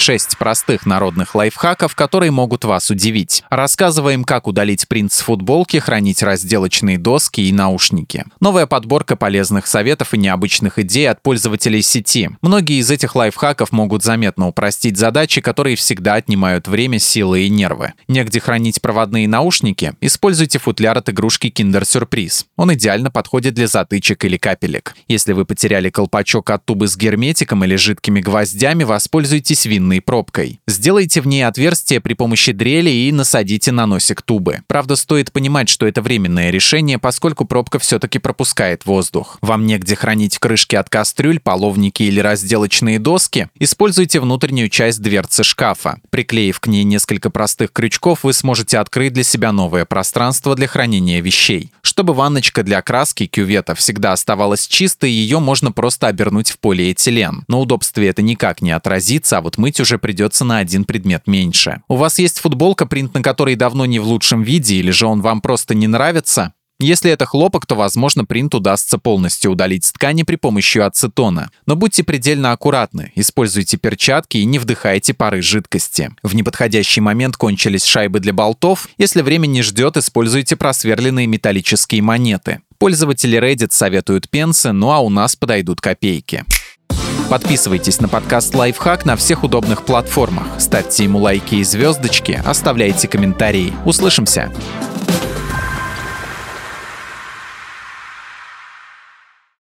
6 простых народных лайфхаков, которые могут вас удивить. Рассказываем, как удалить принт с футболки, хранить разделочные доски и наушники. Новая подборка полезных советов и необычных идей от пользователей сети. Многие из этих лайфхаков могут заметно упростить задачи, которые всегда отнимают время, силы и нервы. Негде хранить проводные наушники? Используйте футляр от игрушки Kinder Surprise. Он идеально подходит для затычек или капелек. Если вы потеряли колпачок от тубы с герметиком или жидкими гвоздями, воспользуйтесь винной длинной пробкой. Сделайте в ней отверстие при помощи дрели и насадите на носик тубы. Правда, стоит понимать, что это временное решение, поскольку пробка все-таки пропускает воздух. Вам негде хранить крышки от кастрюль, половники или разделочные доски? Используйте внутреннюю часть дверцы шкафа. Приклеив к ней несколько простых крючков, вы сможете открыть для себя новое пространство для хранения вещей. Чтобы ванночка для краски кювета всегда оставалась чистой, ее можно просто обернуть в полиэтилен. На удобстве это никак не отразится, а вот мыть уже придется на один предмет меньше. У вас есть футболка, принт на которой давно не в лучшем виде, или же он вам просто не нравится? Если это хлопок, то, возможно, принт удастся полностью удалить с ткани при помощи ацетона. Но будьте предельно аккуратны, используйте перчатки и не вдыхайте пары жидкости. В неподходящий момент кончились шайбы для болтов. Если время не ждет, используйте просверленные металлические монеты. Пользователи Reddit советуют пенсы, ну а у нас подойдут копейки. Подписывайтесь на подкаст «Лайфхак» на всех удобных платформах. Ставьте ему лайки и звездочки, оставляйте комментарии. Услышимся!